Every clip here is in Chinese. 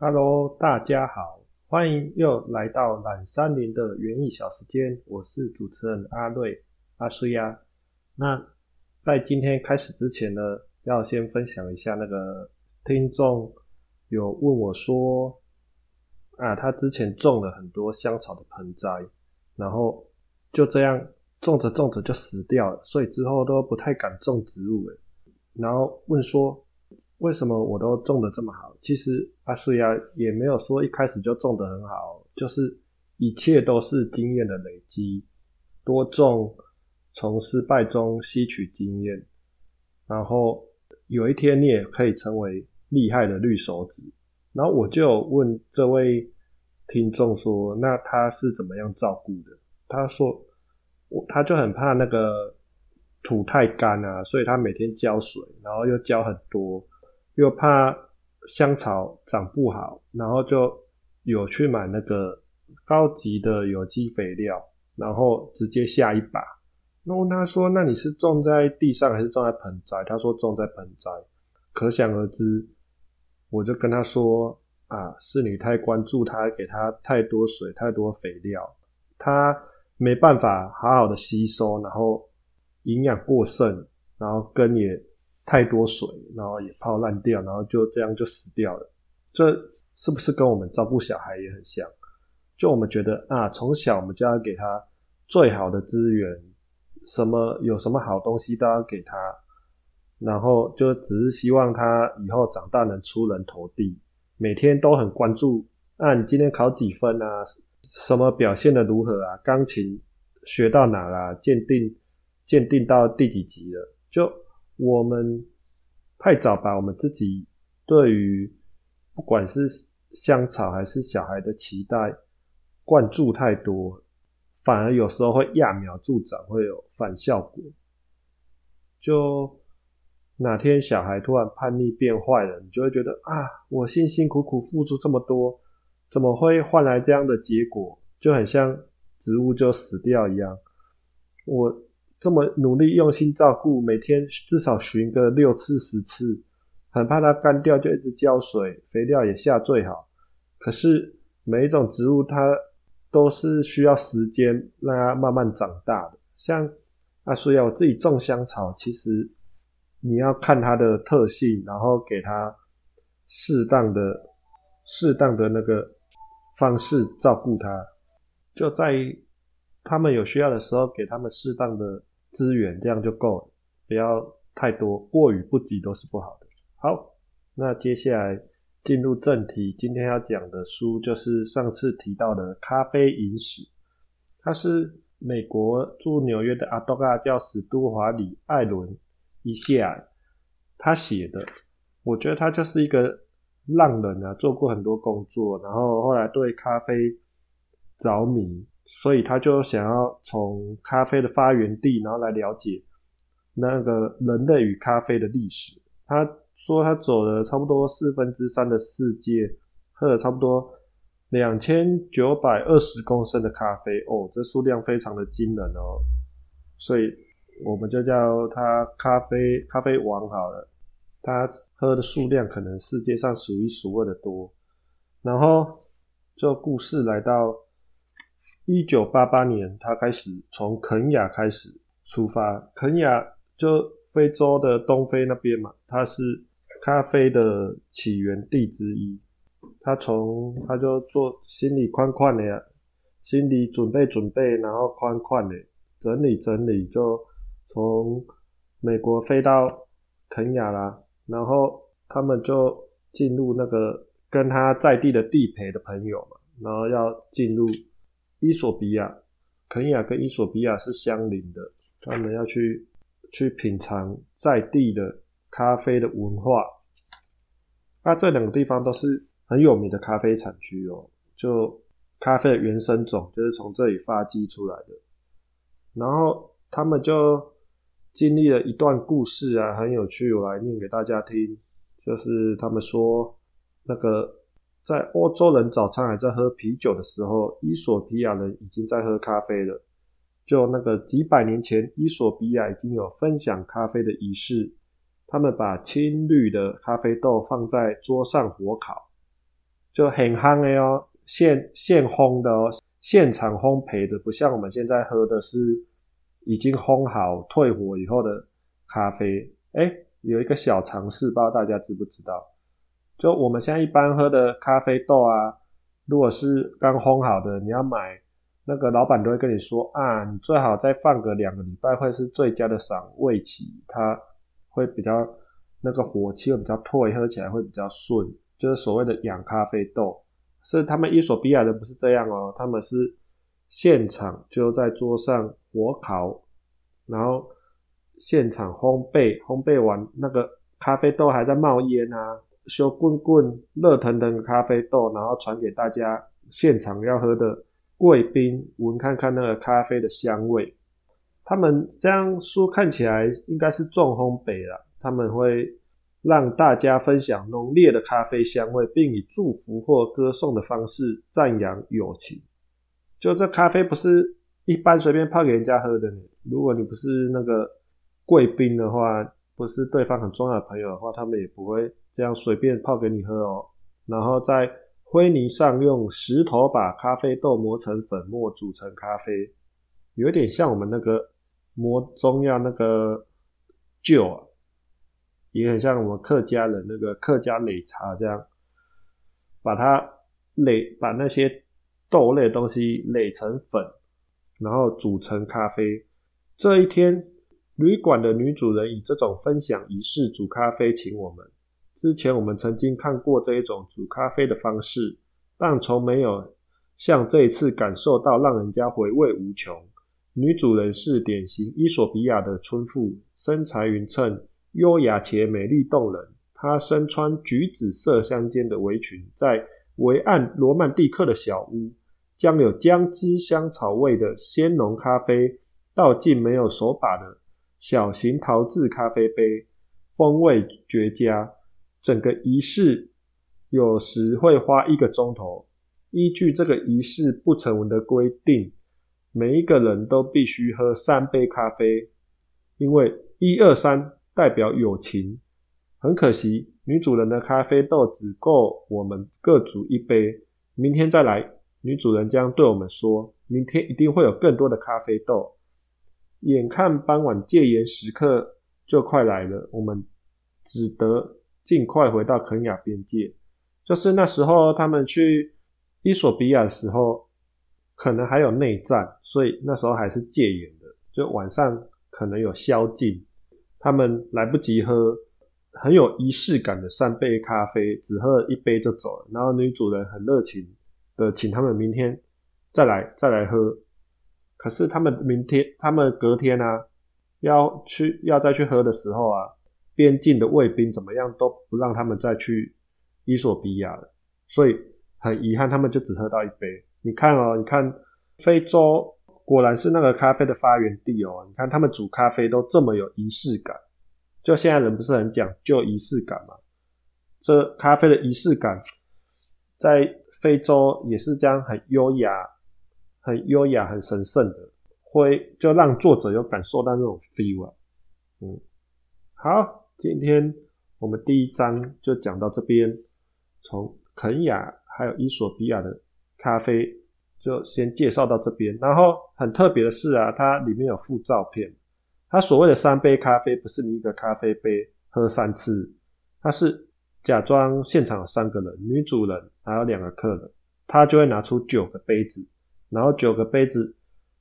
Hello，大家好，欢迎又来到懒山林的园艺小时间，我是主持人阿瑞阿苏呀。那在今天开始之前呢，要先分享一下那个听众有问我说，啊，他之前种了很多香草的盆栽，然后就这样种着种着就死掉了，所以之后都不太敢种植物了。然后问说。为什么我都种的这么好？其实阿苏亚也没有说一开始就种的很好，就是一切都是经验的累积，多种，从失败中吸取经验，然后有一天你也可以成为厉害的绿手指。然后我就问这位听众说：“那他是怎么样照顾的？”他说：“我他就很怕那个土太干啊，所以他每天浇水，然后又浇很多。”又怕香草长不好，然后就有去买那个高级的有机肥料，然后直接下一把。那问他说：“那你是种在地上还是种在盆栽？”他说：“种在盆栽。”可想而知，我就跟他说：“啊，是你太关注它，给它太多水、太多肥料，它没办法好好的吸收，然后营养过剩，然后根也。”太多水，然后也泡烂掉，然后就这样就死掉了。这是不是跟我们照顾小孩也很像？就我们觉得啊，从小我们就要给他最好的资源，什么有什么好东西都要给他，然后就只是希望他以后长大能出人头地，每天都很关注啊，你今天考几分啊？什么表现的如何啊？钢琴学到哪啦？鉴定鉴定到第几级了？就。我们太早把我们自己对于不管是香草还是小孩的期待灌注太多，反而有时候会揠苗助长，会有反效果。就哪天小孩突然叛逆变坏了，你就会觉得啊，我辛辛苦苦付出这么多，怎么会换来这样的结果？就很像植物就死掉一样。我。这么努力用心照顾，每天至少巡个六次十次，很怕它干掉，就一直浇水，肥料也下最好。可是每一种植物它都是需要时间让它慢慢长大的。像啊，所以我自己种香草，其实你要看它的特性，然后给它适当的、适当的那个方式照顾它，就在于他们有需要的时候，给他们适当的。资源这样就够了，不要太多，过于不及都是不好的。好，那接下来进入正题，今天要讲的书就是上次提到的《咖啡饮史》，它是美国驻纽约的阿多嘎叫史都华里艾伦一下他写的。我觉得他就是一个浪人啊，做过很多工作，然后后来对咖啡着迷。所以他就想要从咖啡的发源地，然后来了解那个人类与咖啡的历史。他说他走了差不多四分之三的世界，喝了差不多两千九百二十公升的咖啡哦，这数量非常的惊人哦。所以我们就叫他咖啡咖啡王好了。他喝的数量可能世界上数一数二的多。然后就故事来到。一九八八年，他开始从肯雅开始出发。肯雅就非洲的东非那边嘛，它是咖啡的起源地之一。他从他就做心里宽宽的呀，心里准备准备，然后宽宽的整理整理，就从美国飞到肯雅啦。然后他们就进入那个跟他在地的地陪的朋友嘛，然后要进入。伊索比亚，肯亚跟伊索比亚是相邻的，他们要去去品尝在地的咖啡的文化。那这两个地方都是很有名的咖啡产区哦，就咖啡的原生种就是从这里发迹出来的。然后他们就经历了一段故事啊，很有趣，我来念给大家听。就是他们说那个。在欧洲人早餐还在喝啤酒的时候，伊索比亚人已经在喝咖啡了。就那个几百年前，伊索比亚已经有分享咖啡的仪式。他们把青绿的咖啡豆放在桌上火烤，就很夯的哦，现现烘的哦，现场烘焙的，不像我们现在喝的是已经烘好退火以后的咖啡。哎，有一个小尝试，不知道大家知不知道？就我们现在一般喝的咖啡豆啊，如果是刚烘好的，你要买。那个老板都会跟你说啊，你最好再放个两个礼拜，会是最佳的赏味期，它会比较那个火气会比较退，喝起来会比较顺，就是所谓的养咖啡豆。是他们伊索比亚的不是这样哦，他们是现场就在桌上火烤，然后现场烘焙，烘焙完那个咖啡豆还在冒烟啊，修棍棍热腾腾的咖啡豆，然后传给大家现场要喝的。贵宾闻看看那个咖啡的香味，他们这样说看起来应该是重烘焙了。他们会让大家分享浓烈的咖啡香味，并以祝福或歌颂的方式赞扬友情。就这咖啡不是一般随便泡给人家喝的。如果你不是那个贵宾的话，不是对方很重要的朋友的话，他们也不会这样随便泡给你喝哦。然后在灰泥上用石头把咖啡豆磨成粉末，煮成咖啡，有点像我们那个磨中药那个臼啊，也很像我们客家人那个客家擂茶这样，把它擂把那些豆类东西擂成粉，然后煮成咖啡。这一天，旅馆的女主人以这种分享仪式煮咖啡请我们。之前我们曾经看过这一种煮咖啡的方式，但从没有像这一次感受到让人家回味无穷。女主人是典型伊索比亚的村妇，身材匀称，优雅且美丽动人。她身穿橘紫色相间的围裙，在围岸罗曼蒂克的小屋，将有姜汁香草味的鲜浓咖啡倒进没有手把的小型陶制咖啡杯，风味绝佳。整个仪式有时会花一个钟头。依据这个仪式不成文的规定，每一个人都必须喝三杯咖啡，因为一二三代表友情。很可惜，女主人的咖啡豆只够我们各煮一杯。明天再来，女主人将对我们说：“明天一定会有更多的咖啡豆。”眼看傍晚戒严时刻就快来了，我们只得。尽快回到肯亚边界，就是那时候他们去伊索比亚的时候，可能还有内战，所以那时候还是戒严的，就晚上可能有宵禁，他们来不及喝很有仪式感的三杯咖啡，只喝了一杯就走了。然后女主人很热情的请他们明天再来再来喝，可是他们明天他们隔天啊要去要再去喝的时候啊。边境的卫兵怎么样都不让他们再去伊索比亚了，所以很遗憾，他们就只喝到一杯。你看哦，你看非洲果然是那个咖啡的发源地哦。你看他们煮咖啡都这么有仪式感，就现在人不是很讲究仪式感嘛？这咖啡的仪式感在非洲也是这样，很优雅、很优雅、很神圣的，会就让作者有感受到那种 feel 啊。嗯，好。今天我们第一章就讲到这边，从肯雅还有伊索比亚的咖啡就先介绍到这边。然后很特别的是啊，它里面有附照片。它所谓的三杯咖啡，不是你一个咖啡杯喝三次，它是假装现场有三个人，女主人还有两个客人，他就会拿出九个杯子，然后九个杯子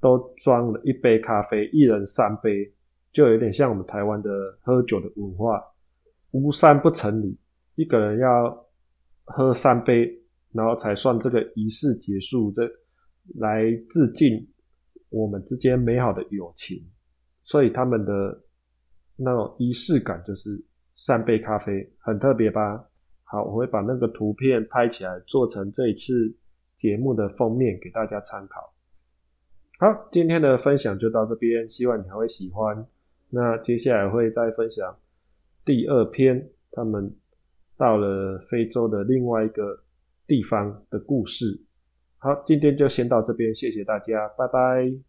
都装了一杯咖啡，一人三杯。就有点像我们台湾的喝酒的文化，无三不成礼，一个人要喝三杯，然后才算这个仪式结束，这来致敬我们之间美好的友情。所以他们的那种仪式感就是三杯咖啡，很特别吧？好，我会把那个图片拍起来，做成这一次节目的封面给大家参考。好，今天的分享就到这边，希望你还会喜欢。那接下来会再分享第二篇，他们到了非洲的另外一个地方的故事。好，今天就先到这边，谢谢大家，拜拜。